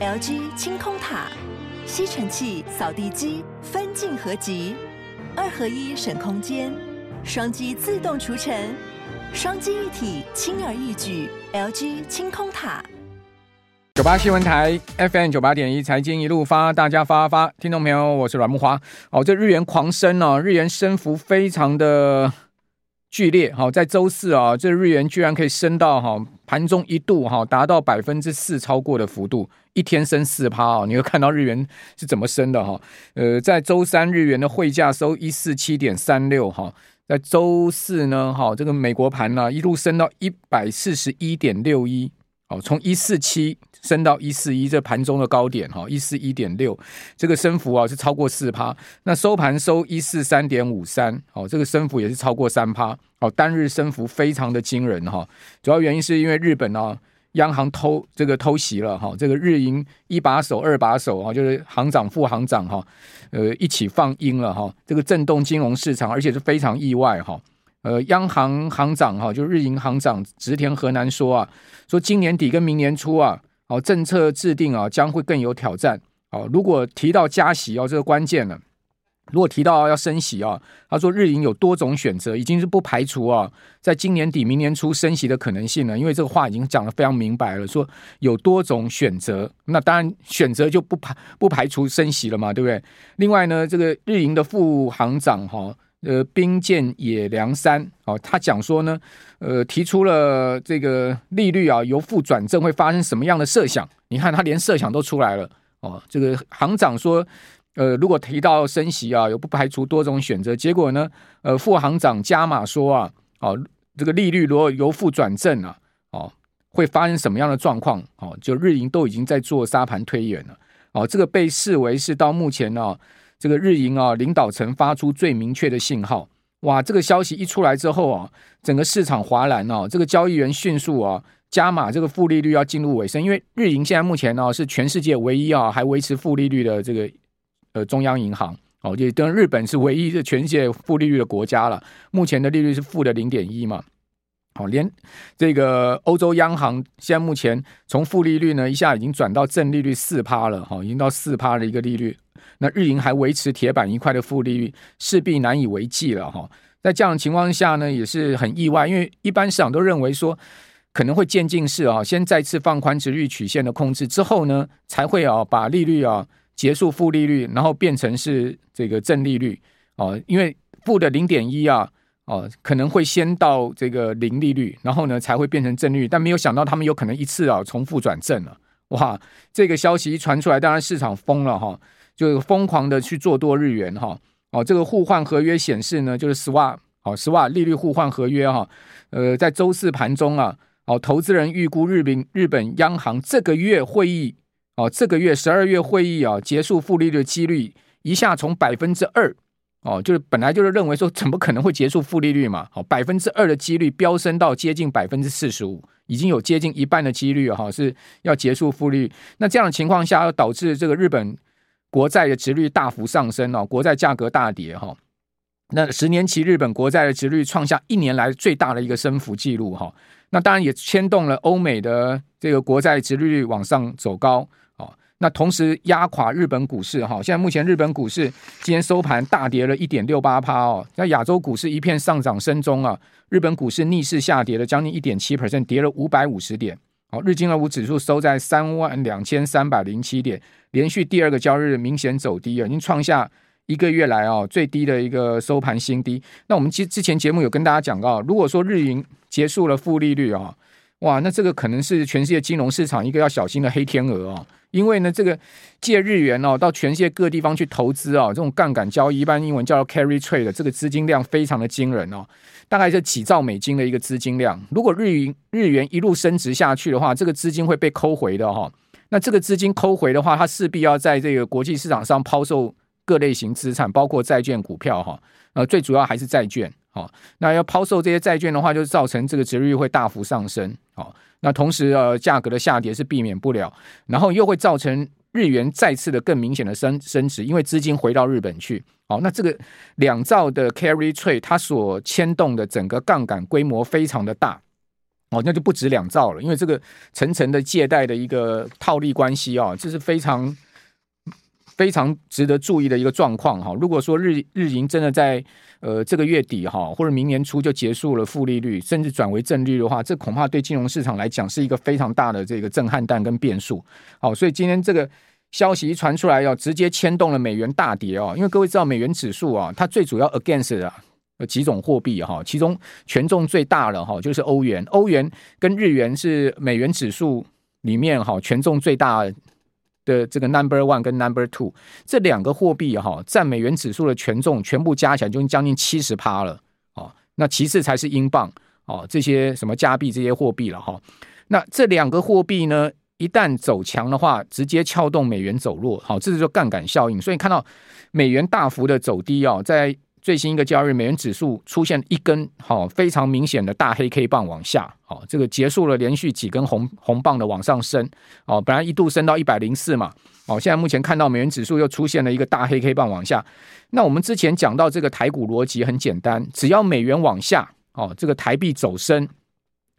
LG 清空塔，吸尘器、扫地机分镜合集，二合一省空间，双击自动除尘，双击一体轻而易举。LG 清空塔。九八新闻台 FM 九八点一，财经一路发，大家发发，听众朋友，我是阮木华。哦，这日元狂升哦，日元升幅非常的。剧烈哈，在周四啊，这日元居然可以升到哈盘中一度哈达到百分之四超过的幅度，一天升四趴哦！你会看到日元是怎么升的哈？呃，在周三日元的汇价收一四七点三六哈，在周四呢哈，这个美国盘呢一路升到一百四十一点六一。哦，从一四七升到一四一，这盘中的高点哈，一四一点六，这个升幅啊是超过四趴。那收盘收一四三点五三，哦，这个升幅也是超过三趴。哦，单日升幅非常的惊人哈。主要原因是因为日本啊，央行偷这个偷袭了哈，这个日银一把手、二把手啊，就是行长、副行长哈，呃，一起放鹰了哈，这个震动金融市场，而且是非常意外哈。呃，央行行长哈，就日银行长植田和男说啊，说今年底跟明年初啊，哦，政策制定啊将会更有挑战。哦，如果提到加息哦，这个关键了。如果提到要升息啊，他说日银有多种选择，已经是不排除啊，在今年底明年初升息的可能性了。因为这个话已经讲得非常明白了，说有多种选择，那当然选择就不排不排除升息了嘛，对不对？另外呢，这个日银的副行长哈。呃，兵见野良山哦，他讲说呢，呃，提出了这个利率啊由负转正会发生什么样的设想？你看他连设想都出来了哦。这个行长说，呃，如果提到升息啊，有不排除多种选择。结果呢，呃，副行长加码说啊，哦，这个利率如果由负转正啊，哦，会发生什么样的状况？哦，就日银都已经在做沙盘推演了。哦，这个被视为是到目前呢、啊。这个日银啊，领导层发出最明确的信号，哇！这个消息一出来之后啊，整个市场哗然哦，这个交易员迅速啊加码这个负利率要进入尾声，因为日银现在目前呢是全世界唯一啊还维持负利率的这个呃中央银行哦，就跟日本是唯一的全世界负利率的国家了，目前的利率是负的零点一嘛。好，连这个欧洲央行现在目前从负利率呢，一下已经转到正利率四趴了，哈，已经到四趴的一个利率。那日银还维持铁板一块的负利率，势必难以为继了，哈。在这样的情况下呢，也是很意外，因为一般市场都认为说可能会渐进式啊，先再次放宽值率曲线的控制之后呢，才会啊把利率啊结束负利率，然后变成是这个正利率哦，因为负的零点一啊。哦，可能会先到这个零利率，然后呢才会变成正率，但没有想到他们有可能一次啊重复转正了，哇！这个消息一传出来，当然市场疯了哈，就疯狂的去做多日元哈。哦，这个互换合约显示呢，就是 swap 哦 swap 利率互换合约哈，呃，在周四盘中啊，哦，投资人预估日本日本央行这个月会议哦，这个月十二月会议啊结束负利率的几率一下从百分之二。哦，就是本来就是认为说，怎么可能会结束负利率嘛？好，百分之二的几率飙升到接近百分之四十五，已经有接近一半的几率哈是要结束负利率。那这样的情况下，要导致这个日本国债的殖率大幅上升哦，国债价格大跌哈。那十年期日本国债的殖率创下一年来最大的一个升幅记录哈。那当然也牵动了欧美的这个国债殖率往上走高。那同时压垮日本股市哈，现在目前日本股市今天收盘大跌了一点六八趴哦，那亚洲股市一片上涨声中啊，日本股市逆势下跌了将近一点七 percent，跌了五百五十点。好，日经二五指数收在三万两千三百零七点，连续第二个交易日明显走低啊，已经创下一个月来啊最低的一个收盘新低。那我们之之前节目有跟大家讲到，如果说日银结束了负利率啊，哇，那这个可能是全世界金融市场一个要小心的黑天鹅哦。因为呢，这个借日元哦，到全世界各地方去投资啊，这种杠杆交易，一般英文叫做 carry trade 的这个资金量非常的惊人哦，大概是几兆美金的一个资金量。如果日元日元一路升值下去的话，这个资金会被抠回的哈。那这个资金抠回的话，它势必要在这个国际市场上抛售各类型资产，包括债券、股票哈。呃，最主要还是债券。好，那要抛售这些债券的话，就造成这个殖利率会大幅上升。好。那同时，呃，价格的下跌是避免不了，然后又会造成日元再次的更明显的升升值，因为资金回到日本去。好，那这个两兆的 carry trade 它所牵动的整个杠杆规模非常的大。哦，那就不止两兆了，因为这个层层的借贷的一个套利关系啊，这是非常非常值得注意的一个状况哈。如果说日日银真的在呃这个月底哈，或者明年初就结束了负利率，甚至转为正利率的话，这恐怕对金融市场来讲是一个非常大的这个震撼弹跟变数。好，所以今天这个消息一传出来，要直接牵动了美元大跌哦，因为各位知道美元指数啊，它最主要 against 的。几种货币哈，其中权重最大的哈就是欧元，欧元跟日元是美元指数里面哈权重最大的这个 number one 跟 number two 这两个货币哈占美元指数的权重全部加起来就将近七十趴了哦，那其次才是英镑哦，这些什么加币这些货币了哈，那这两个货币呢一旦走强的话，直接撬动美元走弱，好，这是就杠杆效应，所以看到美元大幅的走低哦，在最新一个交易日，美元指数出现一根好非常明显的大黑 K 棒往下，哦，这个结束了连续几根红红棒的往上升，哦，本来一度升到一百零四嘛，哦，现在目前看到美元指数又出现了一个大黑 K 棒往下。那我们之前讲到这个台股逻辑很简单，只要美元往下，哦，这个台币走升，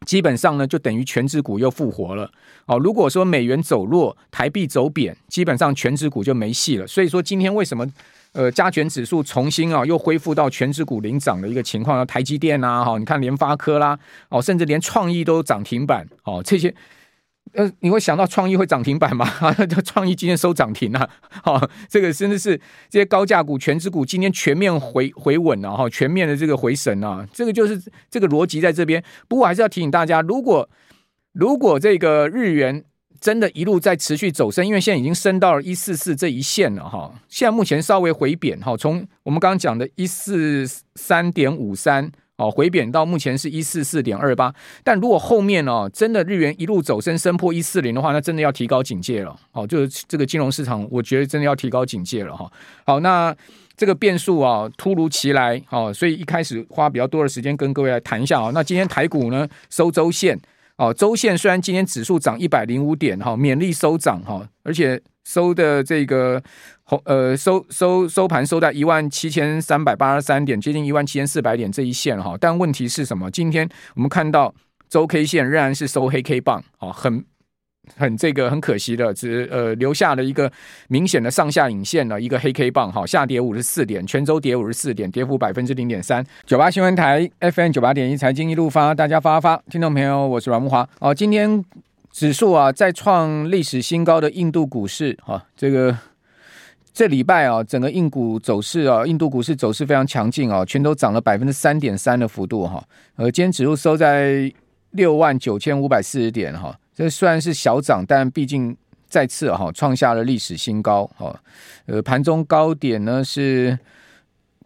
基本上呢就等于全职股又复活了，哦，如果说美元走弱，台币走贬，基本上全职股就没戏了。所以说今天为什么？呃，加权指数重新啊，又恢复到全职股领涨的一个情况，台积电啊，哈，你看联发科啦，哦，甚至连创意都涨停板，哦，这些，呃，你会想到创意会涨停板吗？啊，创意今天收涨停了，哈，这个真的是这些高价股、权值股今天全面回回稳了，哈，全面的这个回神啊，这个就是这个逻辑在这边。不过还是要提醒大家，如果如果这个日元。真的一路在持续走升，因为现在已经升到了一四四这一线了哈。现在目前稍微回贬哈，从我们刚刚讲的一四三点五三哦，回贬到目前是一四四点二八。但如果后面哦真的日元一路走升，升破一四零的话，那真的要提高警戒了。哦，就是这个金融市场，我觉得真的要提高警戒了哈。好，那这个变数啊突如其来哦，所以一开始花比较多的时间跟各位来谈一下啊。那今天台股呢收周线。哦，周线虽然今天指数涨一百零五点哈，勉力收涨哈，而且收的这个红呃收收收盘收在一万七千三百八十三点，接近一万七千四百点这一线哈。但问题是什么？今天我们看到周 K 线仍然是收黑 K 棒啊，很。很这个很可惜的，只呃留下了一个明显的上下影线的一个黑 K 棒，哈，下跌五十四点，全周跌五十四点，跌幅百分之零点三。九八新闻台 FM 九八点一财经一路发，大家发发，听众朋友，我是阮木华。哦，今天指数啊再创历史新高的印度股市，哈，这个这礼拜啊，整个印股走势啊，印度股市走势非常强劲啊，全都涨了百分之三点三的幅度哈。呃，今天指数收在六万九千五百四十点哈。这虽然是小涨，但毕竟再次哈创下了历史新高哈。呃，盘中高点呢是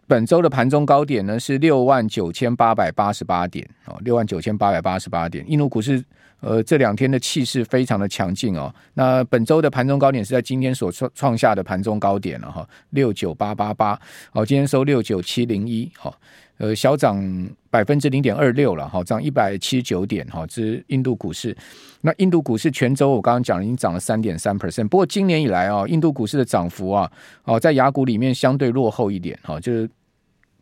本周的盘中高点呢是六万九千八百八十八点哦，六万九千八百八十八点。印度股市呃这两天的气势非常的强劲哦。那本周的盘中高点是在今天所创创下的盘中高点了哈，六九八八八哦，今天收六九七零一好。呃，小涨百分之零点二六了，哈，涨一百七十九点，哈，这是印度股市。那印度股市全周我刚刚讲，已经涨了三点三 percent。不过今年以来啊，印度股市的涨幅啊，哦，在雅股里面相对落后一点，哈，就是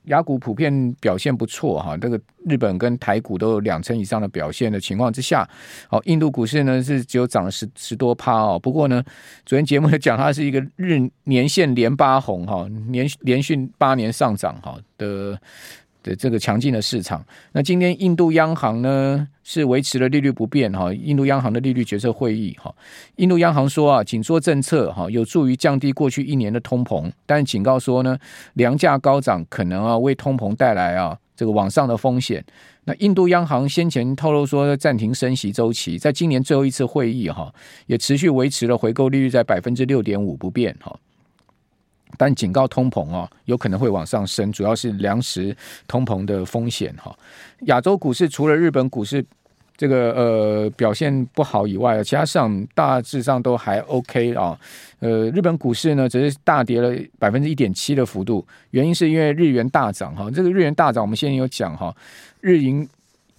雅股普遍表现不错，哈，这个日本跟台股都有两成以上的表现的情况之下，哦，印度股市呢是只有涨了十十多趴哦。不过呢，昨天节目也讲它是一个日年线连八红，哈，连连续八年上涨，哈的。的这个强劲的市场，那今天印度央行呢是维持了利率不变哈，印度央行的利率决策会议哈，印度央行说啊，紧缩政策哈有助于降低过去一年的通膨，但警告说呢，粮价高涨可能啊为通膨带来啊这个往上的风险。那印度央行先前透露说暂停升息周期，在今年最后一次会议哈也持续维持了回购利率在百分之六点五不变哈。但警告通膨啊，有可能会往上升，主要是粮食通膨的风险哈。亚洲股市除了日本股市这个呃表现不好以外，其他市场大致上都还 OK 啊。呃，日本股市呢只是大跌了百分之一点七的幅度，原因是因为日元大涨哈。这个日元大涨，我们现在有讲哈，日银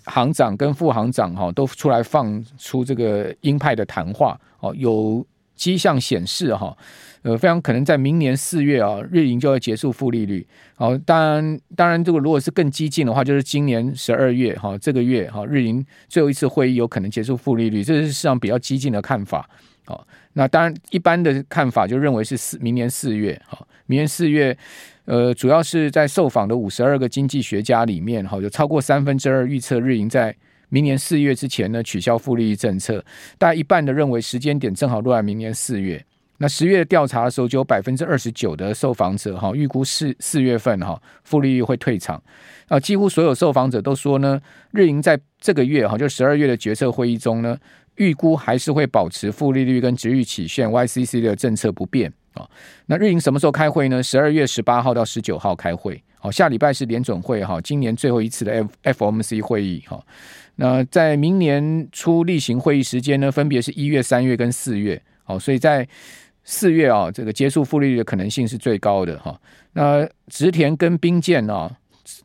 行长跟副行长哈都出来放出这个鹰派的谈话哦，有。迹象显示哈，呃，非常可能在明年四月啊，日银就要结束负利率。好，当然，当然，这个如果是更激进的话，就是今年十二月哈，这个月哈，日银最后一次会议有可能结束负利率，这是市场比较激进的看法。好，那当然，一般的看法就认为是四明年四月。哈，明年四月，呃，主要是在受访的五十二个经济学家里面，哈，有超过三分之二预测日银在明年四月之前呢取消负利率政策，大概一半的认为时间点正好落在明年四月。那十月调查的时候，就有百分之二十九的受访者哈预估四四月份哈负利率会退场啊，几乎所有受访者都说呢，日银在这个月哈就十二月的决策会议中呢。预估还是会保持负利率跟殖利率曲线 YCC 的政策不变啊。那日银什么时候开会呢？十二月十八号到十九号开会。好，下礼拜是联准会哈，今年最后一次的 F F M C 会议哈。那在明年初例行会议时间呢，分别是一月、三月跟四月。好，所以在四月啊，这个结束负利率的可能性是最高的哈。那植田跟冰见啊。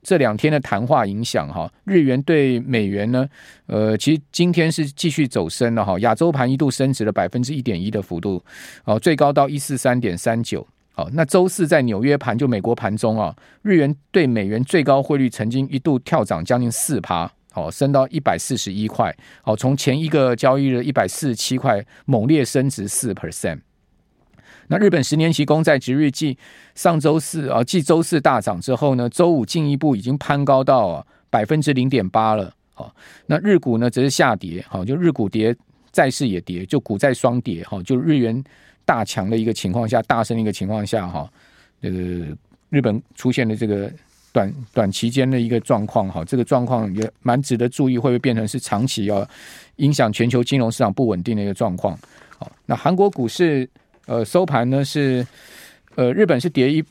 这两天的谈话影响哈，日元对美元呢，呃，其实今天是继续走升了哈，亚洲盘一度升值了百分之一点一的幅度，哦，最高到一四三点三九，好，那周四在纽约盘就美国盘中啊，日元对美元最高汇率曾经一度跳涨将近四趴，好，升到一百四十一块，好，从前一个交易日一百四十七块猛烈升值四 percent。那日本十年期公债殖利率上周四啊，继周四大涨之后呢，周五进一步已经攀高到百分之零点八了。好，那日股呢则是下跌，好，就日股跌，债市也跌，就股债双跌，哈，就日元大强的一个情况下，大升的一个情况下，哈，这个日本出现了这个短短期间的一个状况，哈，这个状况也蛮值得注意，会不会变成是长期要影响全球金融市场不稳定的一个状况？好，那韩国股市。呃，收盘呢是，呃，日本是跌一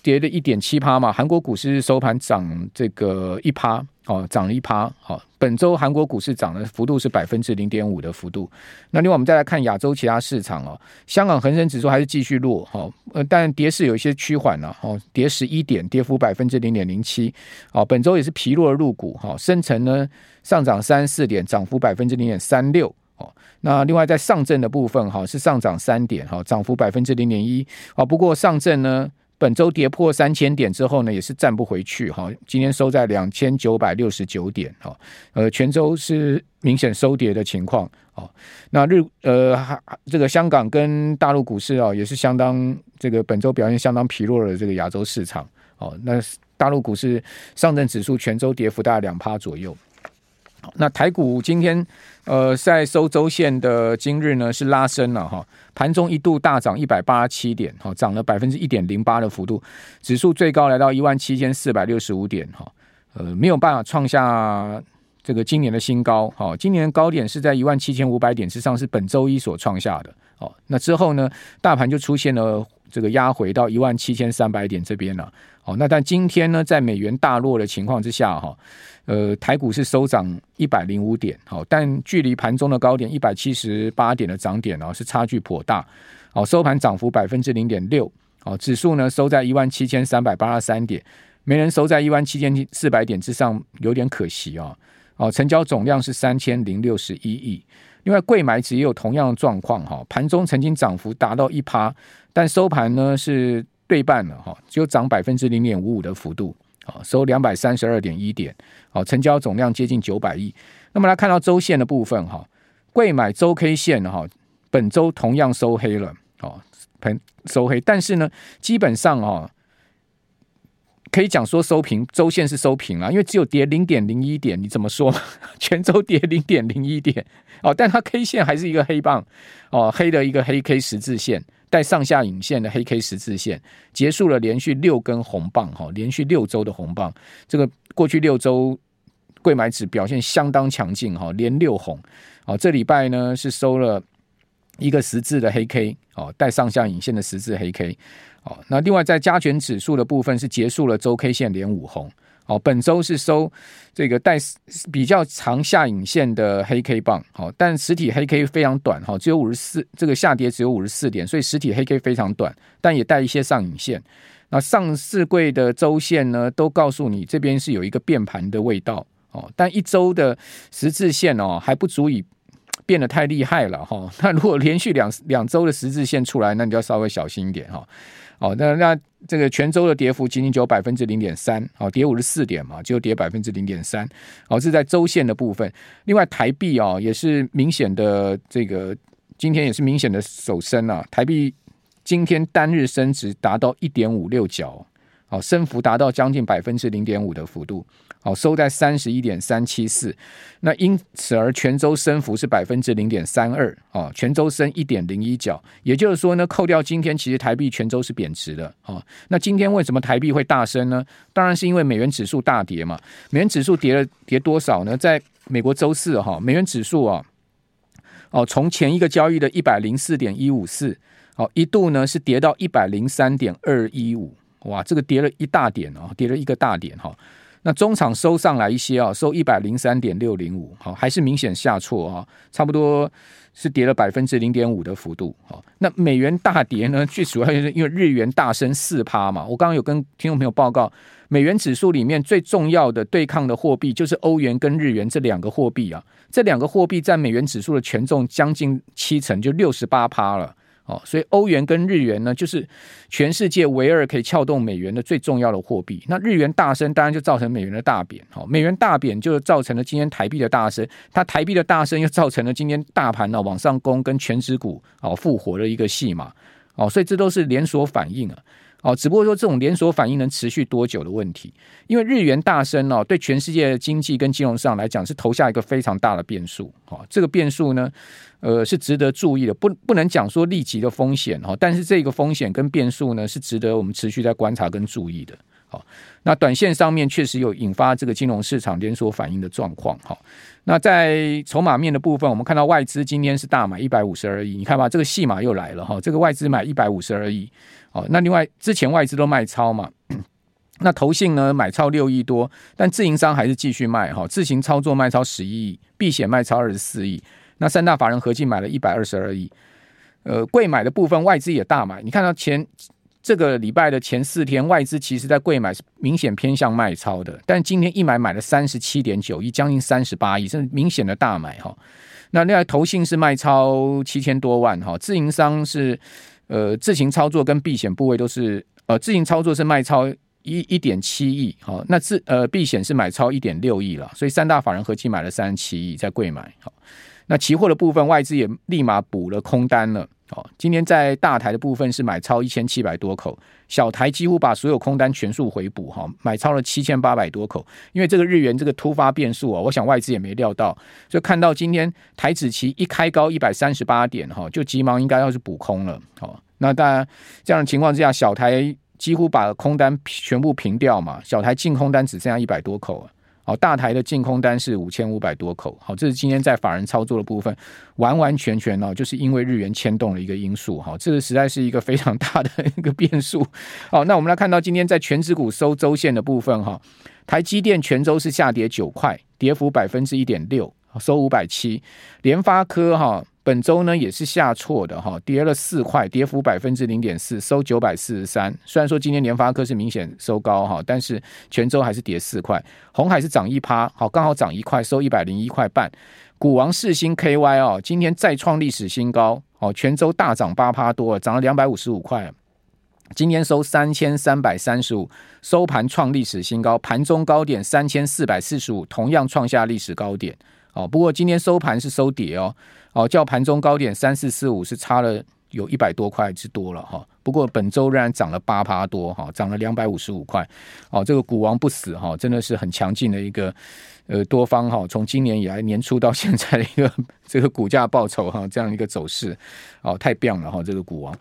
跌了一点七趴嘛，韩国股市收盘涨这个一趴，哦，涨了一趴，好，本周韩国股市涨的幅度是百分之零点五的幅度。那另外我们再来看亚洲其他市场哦，香港恒生指数还是继续落，哈，呃，但跌势有一些趋缓了，哦，跌十一点，跌幅百分之零点零七，哦，本周也是疲弱的入股，哈，深成呢上涨三四点，涨幅百分之零点三六。那另外在上证的部分哈是上涨三点哈，涨幅百分之零点一啊。不过上证呢本周跌破三千点之后呢，也是站不回去哈。今天收在两千九百六十九点哈，呃，全周是明显收跌的情况啊。那日呃这个香港跟大陆股市啊也是相当这个本周表现相当疲弱的这个亚洲市场哦。那大陆股市上证指数全周跌幅大概两趴左右。那台股今天，呃，在收周线的今日呢，是拉升了哈，盘中一度大涨一百八十七点，哈，涨了百分之一点零八的幅度，指数最高来到一万七千四百六十五点，哈，呃，没有办法创下这个今年的新高，哈，今年高点是在一万七千五百点之上，是本周一所创下的，哦，那之后呢，大盘就出现了这个压回到一万七千三百点这边了，哦，那但今天呢，在美元大落的情况之下，哈。呃，台股是收涨一百零五点，好，但距离盘中的高点一百七十八点的涨点呢，是差距颇大，好，收盘涨幅百分之零点六，好，指数呢收在一万七千三百八十三点，没人收在一万七千四百点之上，有点可惜啊，哦，成交总量是三千零六十一亿，另外贵买指也有同样的状况哈，盘中曾经涨幅达到一趴，但收盘呢是对半了哈，只有涨百分之零点五五的幅度。啊，收两百三十二点一点，好，成交总量接近九百亿。那么来看到周线的部分，哈，贵买周 K 线哈，本周同样收黑了，哦，盘收黑，但是呢，基本上哈，可以讲说收平，周线是收平了，因为只有跌零点零一点，你怎么说？全周跌零点零一点，哦，但它 K 线还是一个黑棒，哦，黑的一个黑 K 十字线。带上下影线的黑 K 十字线结束了连续六根红棒哈，连续六周的红棒。这个过去六周柜买指表现相当强劲哈，连六红。哦，这礼拜呢是收了一个十字的黑 K 哦，带上下影线的十字黑 K。哦，那另外在加权指数的部分是结束了周 K 线连五红。哦，本周是收这个带比较长下影线的黑 K 棒，哦，但实体黑 K 非常短，哈，只有五十四，这个下跌只有五十四点，所以实体黑 K 非常短，但也带一些上影线。那上市柜的周线呢，都告诉你这边是有一个变盘的味道，哦，但一周的十字线哦还不足以变得太厉害了哈。那如果连续两两周的十字线出来，那你就要稍微小心一点哈。哦，那那这个全周的跌幅仅仅只有百分之零点三，哦，跌五十四点嘛，就跌百分之零点三。哦，这是在周线的部分。另外，台币哦也是明显的这个今天也是明显的首升啊，台币今天单日升值达到一点五六角。好，升幅达到将近百分之零点五的幅度，好，收在三十一点三七四，那因此而全周升幅是百分之零点三二，啊，全周升一点零一角，也就是说呢，扣掉今天其实台币全周是贬值的，啊，那今天为什么台币会大升呢？当然是因为美元指数大跌嘛，美元指数跌了跌多少呢？在美国周四哈，美元指数啊，哦，从前一个交易的一百零四点一五四，哦，一度呢是跌到一百零三点二一五。哇，这个跌了一大点哦，跌了一个大点哈。那中场收上来一些啊，收一百零三点六零五，好，还是明显下挫啊，差不多是跌了百分之零点五的幅度。好，那美元大跌呢，最主要就是因为日元大升四趴嘛。我刚刚有跟听众朋友报告，美元指数里面最重要的对抗的货币就是欧元跟日元这两个货币啊，这两个货币占美元指数的权重将近七成，就六十八趴了。所以欧元跟日元呢，就是全世界唯二可以撬动美元的最重要的货币。那日元大升，当然就造成美元的大贬。好，美元大贬就造成了今天台币的大升，它台币的大升又造成了今天大盘呢往上攻，跟全指股哦复活的一个戏码。哦，所以这都是连锁反应啊。哦，只不过说这种连锁反应能持续多久的问题，因为日元大升哦，对全世界的经济跟金融上来讲是投下一个非常大的变数。哦，这个变数呢，呃，是值得注意的，不不能讲说立即的风险哈，但是这个风险跟变数呢，是值得我们持续在观察跟注意的。好，那短线上面确实有引发这个金融市场连锁反应的状况。好，那在筹码面的部分，我们看到外资今天是大买一百五十二亿，你看吧，这个戏码又来了哈，这个外资买一百五十二亿。哦，那另外之前外资都卖超嘛，那投信呢买超六亿多，但自营商还是继续卖哈，自行操作卖超十一亿，避险卖超二十四亿，那三大法人合计买了一百二十二亿。呃，贵买的部分外资也大买，你看到前。这个礼拜的前四天，外资其实在贵买是明显偏向卖超的，但今天一买买了三十七点九亿，将近三十八亿，是明显的大买哈。那另外投信是卖超七千多万哈，自营商是呃自行操作跟避险部位都是呃自行操作是卖超一一点七亿哈，那自呃避险是买超一点六亿了，所以三大法人合计买了三十七亿在贵买哈。那期货的部分，外资也立马补了空单了。哦，今天在大台的部分是买超一千七百多口，小台几乎把所有空单全数回补哈，买超了七千八百多口。因为这个日元这个突发变数啊，我想外资也没料到，就看到今天台指期一开高一百三十八点哈，就急忙应该要是补空了。好，那当然这样的情况之下，小台几乎把空单全部平掉嘛，小台净空单只剩下一百多口。好，大台的净空单是五千五百多口。好，这是今天在法人操作的部分，完完全全哦，就是因为日元牵动了一个因素。好，这个实在是一个非常大的一个变数。好，那我们来看到今天在全指股收周线的部分，哈，台积电全周是下跌九块，跌幅百分之一点六，收五百七。联发科哈。本周呢也是下挫的哈，跌了四块，跌幅百分之零点四，收九百四十三。虽然说今天联发科是明显收高哈，但是全周还是跌四块。红海是涨一趴，好，刚好涨一块，收一百零一块半。股王世芯 KY 哦，今天再创历史新高，哦，全周大涨八趴多，涨了两百五十五块。今天收三千三百三十五，收盘创历史新高，盘中高点三千四百四十五，同样创下历史高点。哦，不过今天收盘是收跌哦。哦，较盘中高点三四四五是差了有一百多块之多了哈。不过本周仍然涨了八趴多哈，涨了两百五十五块。哦，这个股王不死哈，真的是很强劲的一个呃多方哈。从今年以来年初到现在的一个 这个股价报酬哈，这样一个走势哦，太棒了哈，这个股王。